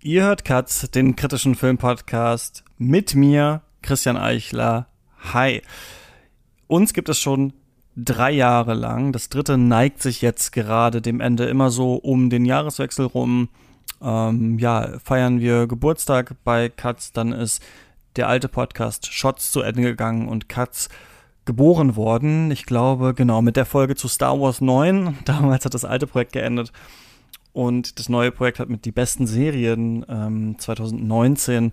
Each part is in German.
Ihr hört Katz, den kritischen Filmpodcast mit mir, Christian Eichler. Hi. Uns gibt es schon drei Jahre lang. Das dritte neigt sich jetzt gerade dem Ende immer so um den Jahreswechsel rum. Ähm, ja, feiern wir Geburtstag bei Katz, dann ist der alte Podcast Shots zu Ende gegangen und Katz geboren worden. Ich glaube, genau, mit der Folge zu Star Wars 9. Damals hat das alte Projekt geendet. Und das neue Projekt hat mit die besten Serien ähm, 2019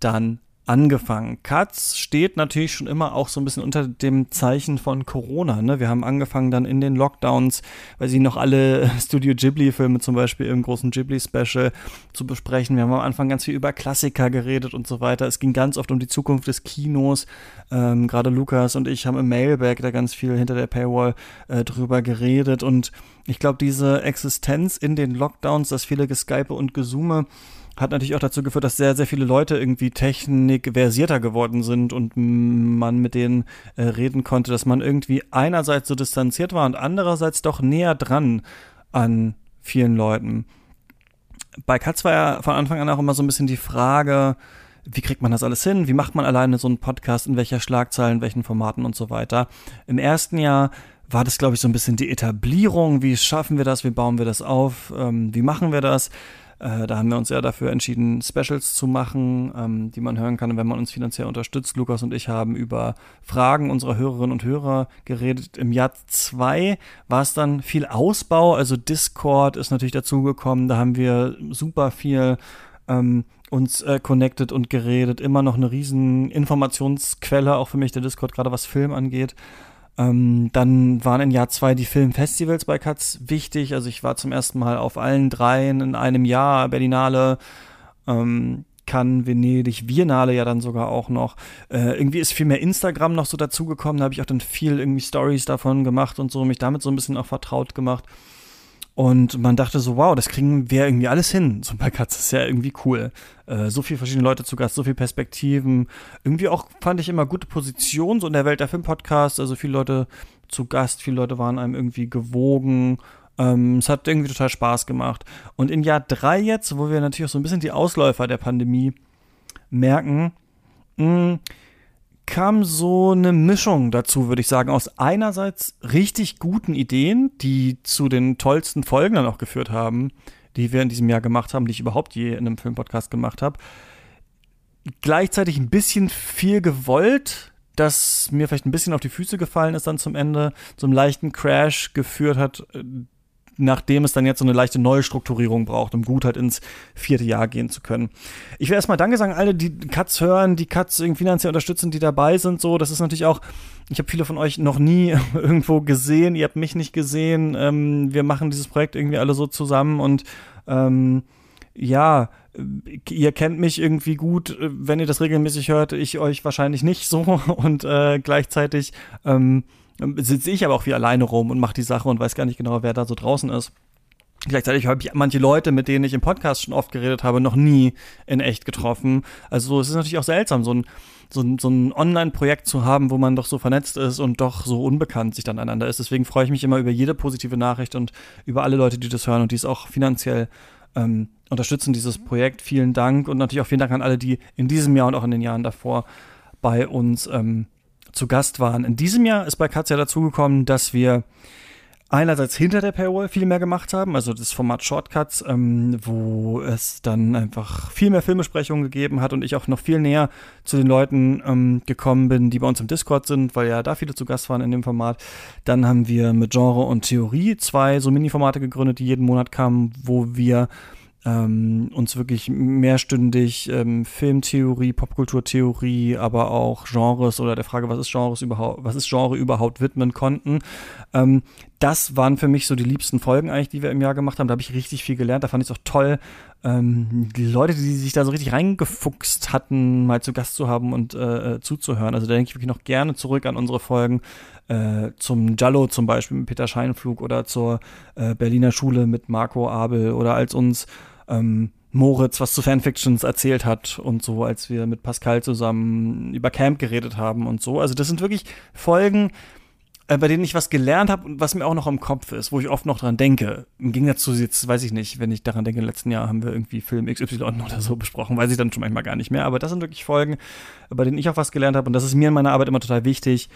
dann angefangen. Katz steht natürlich schon immer auch so ein bisschen unter dem Zeichen von Corona. Ne? Wir haben angefangen dann in den Lockdowns, weil sie noch alle Studio Ghibli-Filme zum Beispiel im großen Ghibli-Special zu besprechen. Wir haben am Anfang ganz viel über Klassiker geredet und so weiter. Es ging ganz oft um die Zukunft des Kinos. Ähm, Gerade Lukas und ich haben im Mailback da ganz viel hinter der Paywall äh, drüber geredet. Und ich glaube, diese Existenz in den Lockdowns, dass viele Geskype und Gesume hat natürlich auch dazu geführt, dass sehr, sehr viele Leute irgendwie technikversierter geworden sind und man mit denen äh, reden konnte, dass man irgendwie einerseits so distanziert war und andererseits doch näher dran an vielen Leuten. Bei Katz war ja von Anfang an auch immer so ein bisschen die Frage, wie kriegt man das alles hin? Wie macht man alleine so einen Podcast? In welcher Schlagzahl, in welchen Formaten und so weiter? Im ersten Jahr war das, glaube ich, so ein bisschen die Etablierung. Wie schaffen wir das? Wie bauen wir das auf? Ähm, wie machen wir das? Äh, da haben wir uns ja dafür entschieden, Specials zu machen, ähm, die man hören kann, wenn man uns finanziell unterstützt. Lukas und ich haben über Fragen unserer Hörerinnen und Hörer geredet. Im Jahr zwei war es dann viel Ausbau, also Discord ist natürlich dazugekommen. Da haben wir super viel ähm, uns äh, connected und geredet. Immer noch eine riesen Informationsquelle, auch für mich der Discord, gerade was Film angeht. Ähm, dann waren in Jahr zwei die Filmfestivals bei Katz wichtig. Also ich war zum ersten Mal auf allen dreien in einem Jahr, Berlinale, ähm, Cannes, Venedig, Viennale ja dann sogar auch noch. Äh, irgendwie ist viel mehr Instagram noch so dazugekommen. Da habe ich auch dann viel irgendwie Stories davon gemacht und so, mich damit so ein bisschen auch vertraut gemacht. Und man dachte so, wow, das kriegen wir irgendwie alles hin. So bei Katz ist ja irgendwie cool. Äh, so viele verschiedene Leute zu Gast, so viele Perspektiven. Irgendwie auch fand ich immer gute Position, so in der Welt der Filmpodcasts. Also viele Leute zu Gast, viele Leute waren einem irgendwie gewogen. Ähm, es hat irgendwie total Spaß gemacht. Und in Jahr drei jetzt, wo wir natürlich auch so ein bisschen die Ausläufer der Pandemie merken, mh, hm, kam so eine Mischung dazu, würde ich sagen, aus einerseits richtig guten Ideen, die zu den tollsten Folgen dann auch geführt haben, die wir in diesem Jahr gemacht haben, die ich überhaupt je in einem Filmpodcast gemacht habe. Gleichzeitig ein bisschen viel gewollt, das mir vielleicht ein bisschen auf die Füße gefallen ist dann zum Ende, einen leichten Crash geführt hat, nachdem es dann jetzt so eine leichte Neustrukturierung braucht, um gut halt ins vierte Jahr gehen zu können. Ich will erstmal Danke sagen, alle, die Cuts hören, die Cuts irgendwie finanziell unterstützen, die dabei sind. So, das ist natürlich auch, ich habe viele von euch noch nie irgendwo gesehen, ihr habt mich nicht gesehen. Ähm, wir machen dieses Projekt irgendwie alle so zusammen und ähm, ja, ihr kennt mich irgendwie gut, wenn ihr das regelmäßig hört, ich euch wahrscheinlich nicht so und äh, gleichzeitig ähm, sitze ich aber auch wie alleine rum und mache die Sache und weiß gar nicht genau, wer da so draußen ist. Gleichzeitig habe ich manche Leute, mit denen ich im Podcast schon oft geredet habe, noch nie in echt getroffen. Also es ist natürlich auch seltsam, so ein, so ein, so ein Online-Projekt zu haben, wo man doch so vernetzt ist und doch so unbekannt sich dann einander ist. Deswegen freue ich mich immer über jede positive Nachricht und über alle Leute, die das hören und die es auch finanziell ähm, unterstützen, dieses Projekt. Vielen Dank und natürlich auch vielen Dank an alle, die in diesem Jahr und auch in den Jahren davor bei uns ähm, zu Gast waren. In diesem Jahr ist bei Katja dazugekommen, dass wir einerseits hinter der Paywall viel mehr gemacht haben, also das Format Shortcuts, ähm, wo es dann einfach viel mehr Filmbesprechungen gegeben hat und ich auch noch viel näher zu den Leuten ähm, gekommen bin, die bei uns im Discord sind, weil ja da viele zu Gast waren in dem Format. Dann haben wir mit Genre und Theorie zwei so Mini-Formate gegründet, die jeden Monat kamen, wo wir ähm, uns wirklich mehrstündig ähm, Filmtheorie, Popkulturtheorie, aber auch Genres oder der Frage, was ist Genres überhaupt, was ist Genre überhaupt widmen konnten. Ähm, das waren für mich so die liebsten Folgen eigentlich, die wir im Jahr gemacht haben. Da habe ich richtig viel gelernt. Da fand ich es auch toll, ähm, die Leute, die sich da so richtig reingefuchst hatten, mal zu Gast zu haben und äh, äh zuzuhören. Also da denke ich wirklich noch gerne zurück an unsere Folgen äh, zum Jallo zum Beispiel mit Peter Scheinflug oder zur äh, Berliner Schule mit Marco Abel oder als uns ähm, Moritz was zu Fanfictions erzählt hat und so, als wir mit Pascal zusammen über Camp geredet haben und so. Also das sind wirklich Folgen, äh, bei denen ich was gelernt habe und was mir auch noch im Kopf ist, wo ich oft noch dran denke. Im Gegensatz zu jetzt, weiß ich nicht, wenn ich daran denke, im letzten Jahr haben wir irgendwie Film XY oder so besprochen, weiß ich dann schon manchmal gar nicht mehr. Aber das sind wirklich Folgen, bei denen ich auch was gelernt habe und das ist mir in meiner Arbeit immer total wichtig,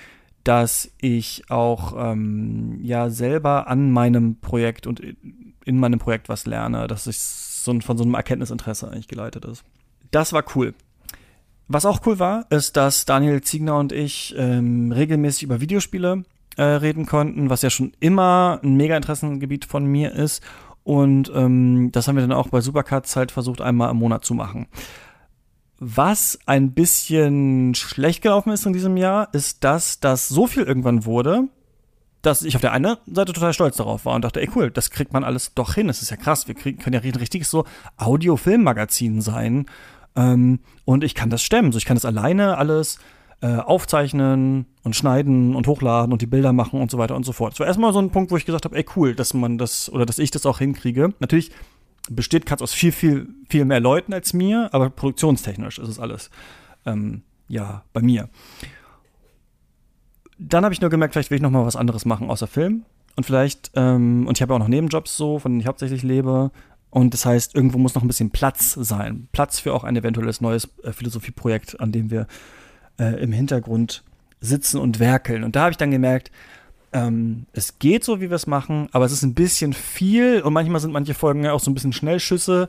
dass ich auch ähm, ja selber an meinem Projekt und in meinem Projekt was lerne, dass ich so von so einem Erkenntnisinteresse eigentlich geleitet ist. Das war cool. Was auch cool war, ist, dass Daniel Ziegner und ich ähm, regelmäßig über Videospiele äh, reden konnten, was ja schon immer ein mega Interessengebiet von mir ist. Und ähm, das haben wir dann auch bei Supercuts halt versucht, einmal im Monat zu machen. Was ein bisschen schlecht gelaufen ist in diesem Jahr, ist, dass das so viel irgendwann wurde, dass ich auf der einen Seite total stolz darauf war und dachte, ey cool, das kriegt man alles doch hin. Das ist ja krass. Wir kriegen, können ja ein richtiges so Audio-Film-Magazin sein. Ähm, und ich kann das stemmen. So, ich kann das alleine alles äh, aufzeichnen und schneiden und hochladen und die Bilder machen und so weiter und so fort. Das war erstmal so ein Punkt, wo ich gesagt habe, ey cool, dass man das oder dass ich das auch hinkriege. Natürlich besteht Katz aus viel, viel, viel mehr Leuten als mir, aber produktionstechnisch ist es alles ähm, ja bei mir. Dann habe ich nur gemerkt, vielleicht will ich noch mal was anderes machen außer Film und vielleicht ähm, und ich habe auch noch Nebenjobs so, von denen ich hauptsächlich lebe. Und das heißt, irgendwo muss noch ein bisschen Platz sein. Platz für auch ein eventuelles neues äh, Philosophieprojekt, an dem wir äh, im Hintergrund sitzen und werkeln. Und da habe ich dann gemerkt, ähm, es geht so, wie wir es machen, aber es ist ein bisschen viel und manchmal sind manche Folgen ja auch so ein bisschen Schnellschüsse,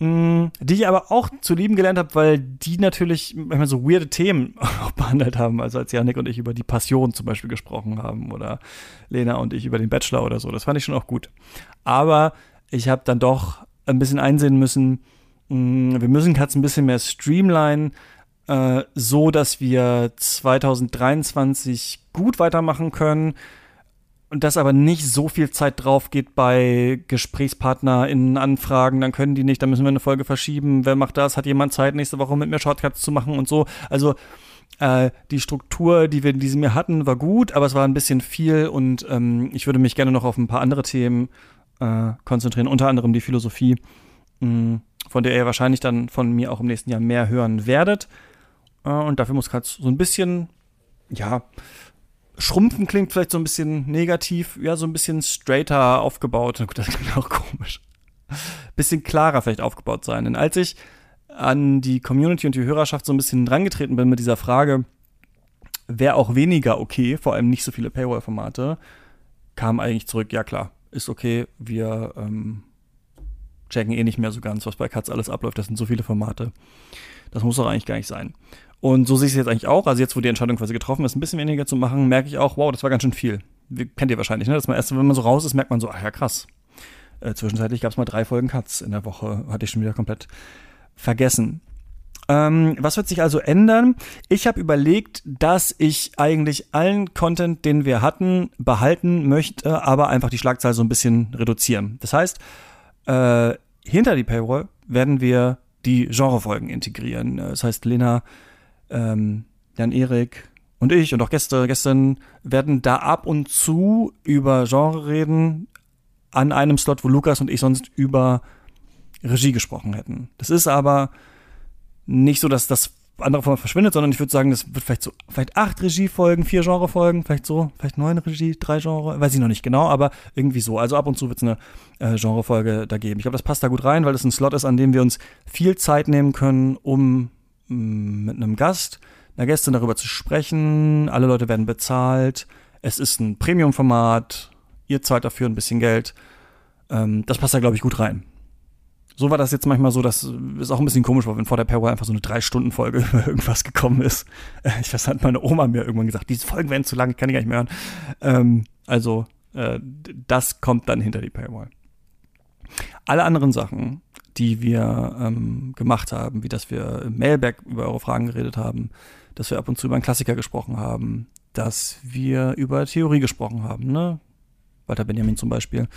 mh, mm, die ich aber auch zu lieben gelernt habe, weil die natürlich manchmal so weirde Themen auch behandelt haben. Also als Janik und ich über die Passion zum Beispiel gesprochen haben oder Lena und ich über den Bachelor oder so. Das fand ich schon auch gut. Aber ich habe dann doch ein bisschen einsehen müssen, mh, mm, wir müssen Katz ein bisschen mehr streamline äh, so, dass wir 2023 gut weitermachen können und dass aber nicht so viel Zeit drauf geht bei GesprächspartnerInnen Anfragen, dann können die nicht, dann müssen wir eine Folge verschieben. Wer macht das? Hat jemand Zeit, nächste Woche mit mir Shortcuts zu machen und so? Also äh, die Struktur, die wir in diesem Jahr hatten, war gut, aber es war ein bisschen viel und ähm, ich würde mich gerne noch auf ein paar andere Themen äh, konzentrieren, unter anderem die Philosophie, mh, mm, von der ihr wahrscheinlich dann von mir auch im nächsten Jahr mehr hören werdet. Äh, und dafür muss Katz so ein bisschen, ja, schrumpfen klingt vielleicht so ein bisschen negativ, ja, so ein bisschen straighter aufgebaut. Gut, das klingt auch komisch. Bisschen klarer vielleicht aufgebaut sein. Denn als ich an die Community und die Hörerschaft so ein bisschen drangetreten bin mit dieser Frage, wäre auch weniger okay, vor allem nicht so viele Paywall-Formate, kam eigentlich zurück, ja klar, ist okay, wir ähm, checken eh nicht mehr so ganz, was bei Katz alles abläuft, das sind so viele Formate. Das muss doch eigentlich gar nicht sein. Und so sehe ich es jetzt eigentlich auch. Also jetzt, wo die Entscheidung quasi getroffen ist, ein bisschen weniger zu machen, merke ich auch, wow, das war ganz schön viel. Kennt ihr wahrscheinlich, ne? Dass man erst, wenn man so raus ist, merkt man so, ach ja, krass. Äh, zwischenzeitlich gab es mal drei Folgen Cuts in der Woche. Hatte ich schon wieder komplett vergessen. Ähm, was wird sich also ändern? Ich habe überlegt, dass ich eigentlich allen Content, den wir hatten, behalten möchte, aber einfach die Schlagzahl so ein bisschen reduzieren. Das heißt, äh, hinter die Paywall werden wir die Genrefolgen integrieren. Das heißt, Lena ähm, Jan Erik und ich und auch Gäste, gestern werden da ab und zu über Genre reden, an einem Slot, wo Lukas und ich sonst über Regie gesprochen hätten. Das ist aber nicht so, dass das andere Format verschwindet, sondern ich würde sagen, das wird vielleicht so, vielleicht acht Regiefolgen, vier Genrefolgen, vielleicht so, vielleicht neun Regie, drei Genre, weiß ich noch nicht genau, aber irgendwie so. Also ab und zu wird es eine äh, Genrefolge da geben. Ich glaube, das passt da gut rein, weil es ein Slot ist, an dem wir uns viel Zeit nehmen können, um mit einem Gast, einer Gästin darüber zu sprechen. Alle Leute werden bezahlt. Es ist ein Premium-Format. Ihr zahlt dafür ein bisschen Geld. Ähm, das passt da, glaube ich, gut rein. So war das jetzt manchmal so, dass es auch ein bisschen komisch war, wenn vor der Paywall einfach so eine Drei-Stunden-Folge über irgendwas gekommen ist. Äh, ich weiß, hat meine Oma mir irgendwann gesagt, diese Folgen werden zu lang, ich kann die gar nicht mehr hören. Ähm, also, äh, das kommt dann hinter die Paywall. Alle anderen Sachen, die wir ähm, gemacht haben, wie dass wir im Mailback über eure Fragen geredet haben, dass wir ab und zu über einen Klassiker gesprochen haben, dass wir über Theorie gesprochen haben, ne? Walter Benjamin zum Beispiel.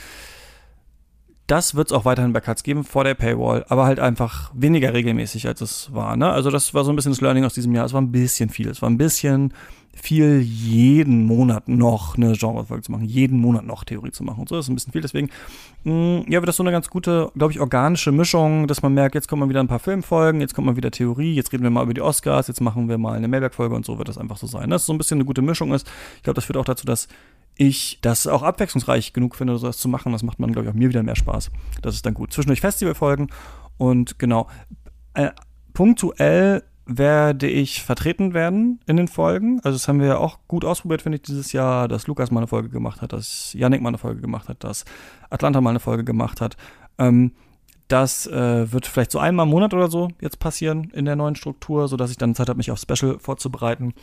Das wird es auch weiterhin bei Cuts geben vor der Paywall, aber halt einfach weniger regelmäßig, als es war. Ne? Also das war so ein bisschen das Learning aus diesem Jahr. Es war ein bisschen viel. Es war ein bisschen viel, jeden Monat noch eine Genrefolge zu machen, jeden Monat noch Theorie zu machen und so. Das ist ein bisschen viel. Deswegen, mh, mm, ja, wird das so eine ganz gute, glaube ich, organische Mischung, dass man merkt, jetzt kommt mal wieder ein paar Filmfolgen, jetzt kommt mal wieder Theorie, jetzt reden wir mal über die Oscars, jetzt machen wir mal eine Mailback-Folge und so wird das einfach so sein. Dass es so ein bisschen eine gute Mischung ist. Ich glaube, das führt auch dazu, dass ich das auch abwechslungsreich genug finde, sowas zu machen. Das macht man, glaube ich, auch mir wieder mehr Spaß. Das ist dann gut. Zwischendurch Festivalfolgen und genau. Äh, punktuell werde ich vertreten werden in den Folgen. Also das haben wir ja auch gut ausprobiert, finde ich, dieses Jahr, dass Lukas mal eine Folge gemacht hat, dass Yannick mal eine Folge gemacht hat, dass Atlanta mal eine Folge gemacht hat. Ähm, das äh, wird vielleicht so einmal im Monat oder so jetzt passieren in der neuen Struktur, sodass ich dann Zeit habe, mich auf Special vorzubereiten.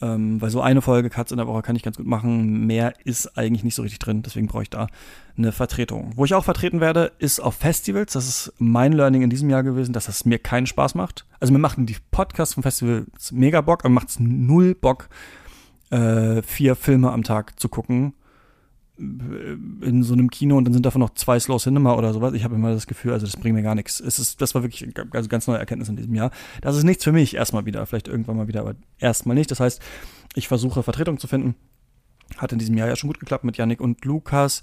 Ähm, weil so eine Folge Cuts in der Woche kann ich ganz gut machen. Mehr ist eigentlich nicht so richtig drin. Deswegen brauche ich da eine Vertretung. Wo ich auch vertreten werde, ist auf Festivals. Das ist mein Learning in diesem Jahr gewesen, dass das mir keinen Spaß macht. Also mir machen die Podcasts vom Festivals mega Bock, aber macht es null Bock, äh, vier Filme am Tag zu gucken in so einem Kino und dann sind davon noch zwei Slow Cinema oder sowas. Ich habe immer das Gefühl, also das bringt mir gar nichts. Es ist, das war wirklich also ganz neue Erkenntnis in diesem Jahr. Das ist nichts für mich erstmal wieder, vielleicht irgendwann mal wieder, aber erstmal nicht. Das heißt, ich versuche Vertretung zu finden. Hat in diesem Jahr ja schon gut geklappt mit Yannick und Lukas.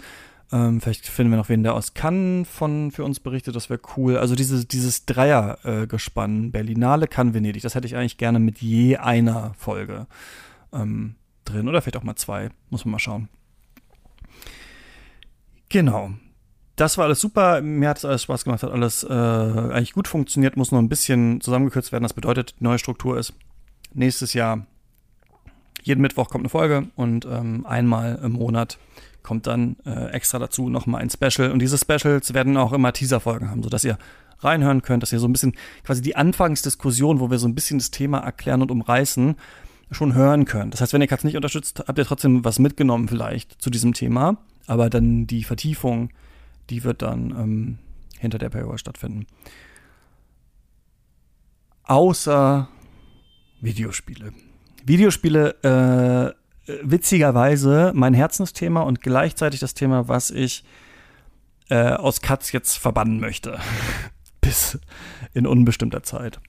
Ähm, vielleicht finden wir noch wen, der aus Cannes von für uns berichtet, das wäre cool. Also dieses, dieses Dreiergespann, äh, Berlinale, Cannes, Venedig, das hätte ich eigentlich gerne mit je einer Folge ähm, drin. Oder vielleicht auch mal zwei. Muss man mal schauen. Genau. Das war alles super. Mir hat es alles Spaß gemacht, hat alles äh, eigentlich gut funktioniert, muss noch ein bisschen zusammengekürzt werden. Das bedeutet, die neue Struktur ist nächstes Jahr jeden Mittwoch kommt eine Folge und ähm, einmal im Monat kommt dann äh, extra dazu nochmal ein Special. Und diese Specials werden auch immer Teaser-Folgen haben, sodass ihr reinhören könnt, dass ihr so ein bisschen quasi die Anfangsdiskussion, wo wir so ein bisschen das Thema erklären und umreißen, schon hören könnt. Das heißt, wenn ihr Katz nicht unterstützt, habt ihr trotzdem was mitgenommen vielleicht zu diesem Thema. Aber dann die Vertiefung, die wird dann ähm, hinter der Paywall stattfinden. Außer Videospiele. Videospiele, äh, witzigerweise mein Herzensthema und gleichzeitig das Thema, was ich äh, aus Katz jetzt verbannen möchte. Bis in unbestimmter Zeit.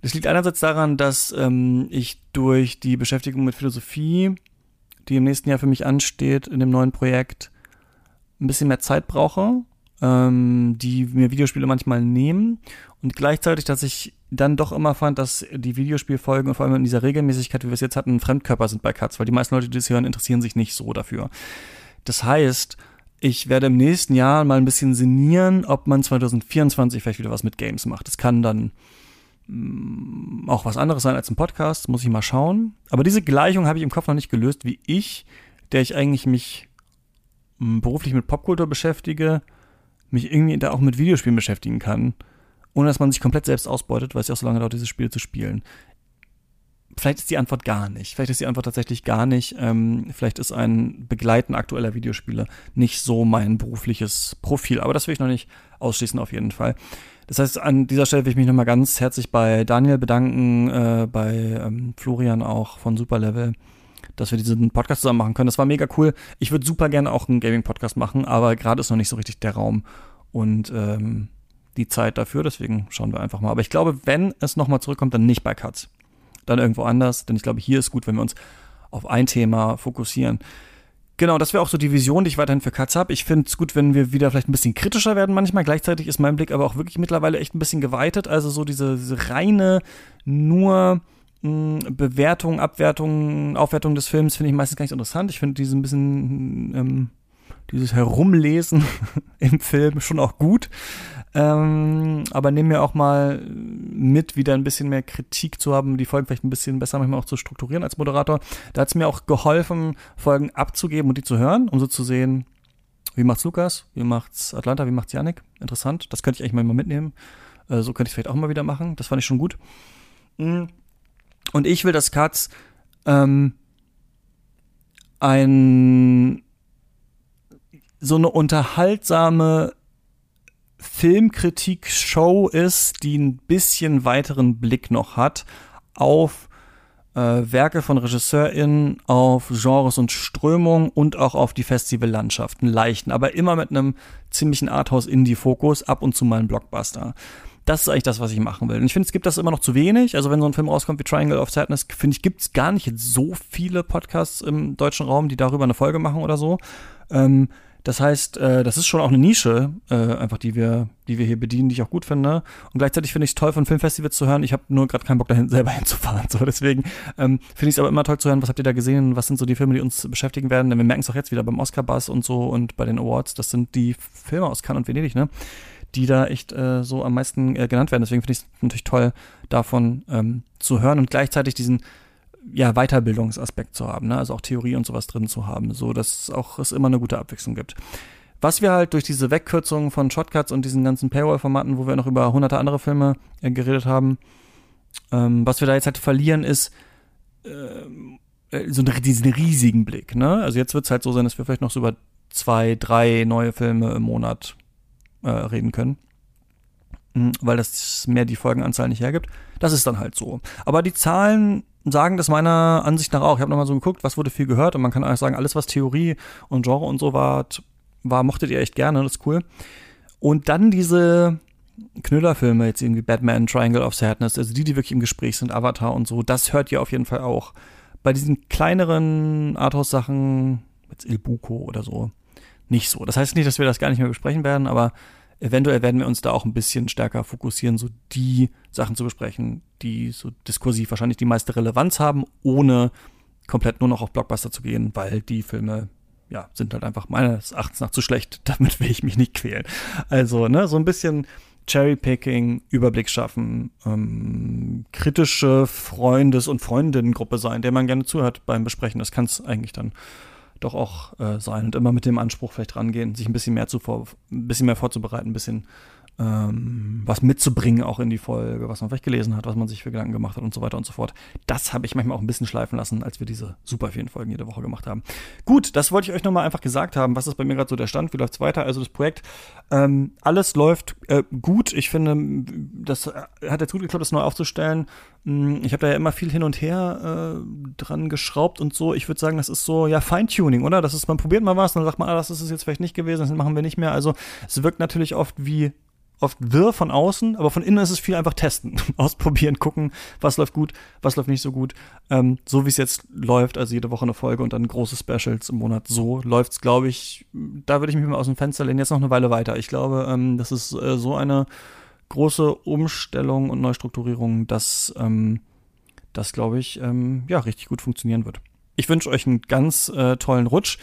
Das liegt einerseits daran, dass ähm, ich durch die Beschäftigung mit Philosophie die im nächsten Jahr für mich ansteht, in dem neuen Projekt, ein bisschen mehr Zeit brauche, ähm, die mir Videospiele manchmal nehmen und gleichzeitig, dass ich dann doch immer fand, dass die Videospielfolgen vor allem in dieser Regelmäßigkeit, wie wir es jetzt hatten, Fremdkörper sind bei Cuts, weil die meisten Leute, die das hören, interessieren sich nicht so dafür. Das heißt, ich werde im nächsten Jahr mal ein bisschen sinnieren, ob man 2024 vielleicht wieder was mit Games macht. Das kann dann auch was anderes sein als ein Podcast, muss ich mal schauen. Aber diese Gleichung habe ich im Kopf noch nicht gelöst, wie ich, der ich eigentlich mich mm, beruflich mit Popkultur beschäftige, mich irgendwie da auch mit Videospielen beschäftigen kann, ohne dass man sich komplett selbst ausbeutet, weil es ja auch so lange dauert, dieses Spiel zu spielen. Vielleicht ist die Antwort gar nicht. Vielleicht ist die Antwort tatsächlich gar nicht. Ähm, vielleicht ist ein Begleiten aktueller Videospiele nicht so mein berufliches Profil. Aber das will ich noch nicht ausschließen auf jeden Fall. Das heißt, an dieser Stelle will ich mich nochmal ganz herzlich bei Daniel bedanken, äh, bei ähm, Florian auch von Superlevel, dass wir diesen Podcast zusammen machen können. Das war mega cool. Ich würde super gerne auch einen Gaming-Podcast machen, aber gerade ist noch nicht so richtig der Raum und ähm, die Zeit dafür. Deswegen schauen wir einfach mal. Aber ich glaube, wenn es nochmal zurückkommt, dann nicht bei Cuts. Dann irgendwo anders, denn ich glaube, hier ist gut, wenn wir uns auf ein Thema fokussieren. Genau, das wäre auch so die Vision, die ich weiterhin für Katz habe. Ich finde es gut, wenn wir wieder vielleicht ein bisschen kritischer werden manchmal. Gleichzeitig ist mein Blick aber auch wirklich mittlerweile echt ein bisschen geweitet. Also so diese, diese reine, nur mh, hm, Bewertung, Abwertung, Aufwertung des Films finde ich meistens gar nicht interessant. Ich finde diese ein bisschen ähm, dieses Herumlesen im Film schon auch gut. Ähm, aber nehmen mir auch mal mit, wieder ein bisschen mehr Kritik zu haben, die Folgen vielleicht ein bisschen besser manchmal auch zu strukturieren als Moderator. Da hat es mir auch geholfen, Folgen abzugeben und die zu hören, um so zu sehen, wie macht's Lukas, wie macht's Atlanta, wie macht's Yannick. Interessant. Das könnte ich eigentlich mal mitnehmen. Äh, so könnte ich vielleicht auch mal wieder machen. Das fand ich schon gut. Mm. Und ich will, dass Katz ähm, ein so eine unterhaltsame Filmkritik-Show ist, die ein bisschen weiteren Blick noch hat auf äh, Werke von RegisseurInnen, auf Genres und Strömungen und auch auf die Festivallandschaften leichten, aber immer mit einem ziemlichen Arthouse-Indie-Fokus, ab und zu mal ein Blockbuster. das ist eigentlich das, was ich machen will. Und ich finde, es gibt das immer noch zu wenig. Also wenn so ein Film rauskommt wie Triangle of Sadness, finde ich, gibt es gar nicht so viele Podcasts im deutschen Raum, die darüber eine Folge machen oder so. Ähm, das heißt, äh, das ist schon auch eine Nische, äh, einfach die wir, die wir hier bedienen, die ich auch gut finde. Und gleichzeitig finde ich es toll, von Filmfestivals zu hören. Ich habe nur gerade keinen Bock dahin selber hinzufahren. So deswegen ähm, finde ich es aber immer toll zu hören. Was habt ihr da gesehen? Was sind so die Filme, die uns beschäftigen werden? Denn wir merken es auch jetzt wieder beim Oscar-Buzz und so und bei den Awards. Das sind die Filme aus Cannes und Venedig, ne? Die da echt äh, so am meisten äh, genannt werden. Deswegen finde ich es natürlich toll, davon ähm, zu hören und gleichzeitig diesen ja, Weiterbildungsaspekt zu haben, ne? also auch Theorie und sowas drin zu haben, so dass auch es immer eine gute Abwechslung gibt. Was wir halt durch diese Wegkürzungen von Shotcuts und diesen ganzen Paywall-Formaten, wo wir noch über hunderte andere Filme äh, geredet haben, ähm, was wir da jetzt halt verlieren, ist äh, äh so diesen riesigen Blick. Ne? Also jetzt wird es halt so sein, dass wir vielleicht noch so über zwei, drei neue Filme im Monat äh, reden können. Mhm, weil das mehr die Folgenanzahl nicht hergibt. Das ist dann halt so. Aber die Zahlen sagen das meiner Ansicht nach auch. Ich habe nochmal so geguckt, was wurde viel gehört und man kann eigentlich sagen, alles, was Theorie und Genre und so war, war, mochtet ihr echt gerne, das ist cool. Und dann diese Knüllerfilme, jetzt irgendwie Batman, Triangle of Sadness, also die, die wirklich im Gespräch sind, Avatar und so, das hört ihr auf jeden Fall auch. Bei diesen kleineren Arthouse-Sachen, jetzt Il Buco oder so, nicht so. Das heißt nicht, dass wir das gar nicht mehr besprechen werden, aber eventuell werden wir uns da auch ein bisschen stärker fokussieren, so die Sachen zu besprechen, die so diskursiv wahrscheinlich die meiste Relevanz haben, ohne komplett nur noch auf Blockbuster zu gehen, weil die Filme ja, sind halt einfach meines Erachtens nach zu schlecht. Damit will ich mich nicht quälen. Also, ne, so ein bisschen Cherrypicking, Überblick schaffen, ähm, kritische Freundes- und Freundinnengruppe sein, der man gerne zuhört beim Besprechen. Das kann es eigentlich dann doch auch äh, sein und immer mit dem Anspruch vielleicht rangehen, sich ein bisschen mehr zu vor, ein bisschen mehr vorzubereiten, ein bisschen ähm, was mitzubringen auch in die Folge, was man vielleicht gelesen hat, was man sich für Gedanken gemacht hat und so weiter und so fort. Das habe ich manchmal auch ein bisschen schleifen lassen, als wir diese super vielen Folgen jede Woche gemacht haben. Gut, das wollte ich euch nochmal einfach gesagt haben. Was ist bei mir gerade so der Stand? Wie läuft's weiter? Also das Projekt, ähm, alles läuft äh, gut. Ich finde, das hat jetzt gut geklappt, das neu aufzustellen. Hm, ich habe da ja immer viel hin und her äh, dran geschraubt und so. Ich würde sagen, das ist so ja Feintuning, oder? Das ist, man probiert mal was, dann sagt man, ah, das ist es jetzt vielleicht nicht gewesen, das machen wir nicht mehr. Also es wirkt natürlich oft wie oft wirr von außen, aber von innen ist es viel einfach testen, ausprobieren, gucken, was läuft gut, was läuft nicht so gut. Ähm, so wie es jetzt läuft, also jede Woche eine Folge und dann große Specials im Monat, so läuft es, glaube ich, da würde ich mich mal aus dem Fenster lehnen, jetzt noch eine Weile weiter. Ich glaube, ähm, das ist äh, so eine große Umstellung und Neustrukturierung, dass ähm, das, glaube ich, ähm, ja, richtig gut funktionieren wird. Ich wünsche euch einen ganz äh, tollen Rutsch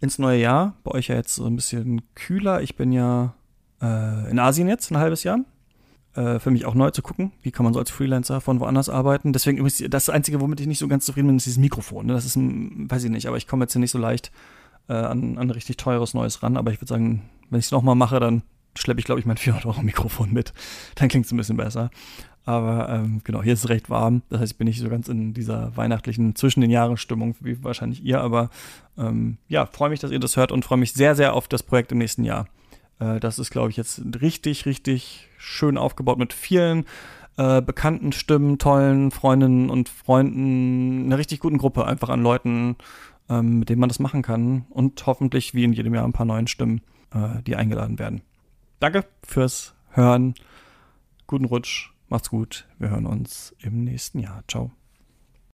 ins neue Jahr. Bei euch ja jetzt so ein bisschen kühler. Ich bin ja äh, in Asien jetzt, ein halbes Jahr. Äh, für mich auch neu zu gucken, wie kann man so als Freelancer von woanders arbeiten. Deswegen ist das Einzige, womit ich nicht so ganz zufrieden bin, ist dieses Mikrofon. Ne? Das ist, ein, weiß ich nicht, aber ich komme jetzt hier nicht so leicht äh, an, an richtig teures Neues ran. Aber ich würde sagen, wenn ich es nochmal mache, dann schleppe ich, glaube ich, mein 400 Euro Mikrofon mit. Dann klingt es ein bisschen besser. Aber ähm, genau, hier ist es recht warm. Das heißt, ich bin nicht so ganz in dieser weihnachtlichen zwischen den Jahren Stimmung wie wahrscheinlich ihr. Aber ähm, ja, freue mich, dass ihr das hört und freue mich sehr, sehr auf das Projekt im nächsten Jahr. Äh, das ist, glaube ich, jetzt richtig, richtig schön aufgebaut mit vielen äh, bekannten Stimmen, tollen Freundinnen und Freunden, einer richtig guten Gruppe einfach an Leuten, ähm, mit denen man das machen kann und hoffentlich wie in jedem Jahr ein paar neuen Stimmen, äh, die eingeladen werden. Danke fürs Hören. Guten Rutsch. Macht's gut. Wir hören uns im nächsten Jahr. Ciao.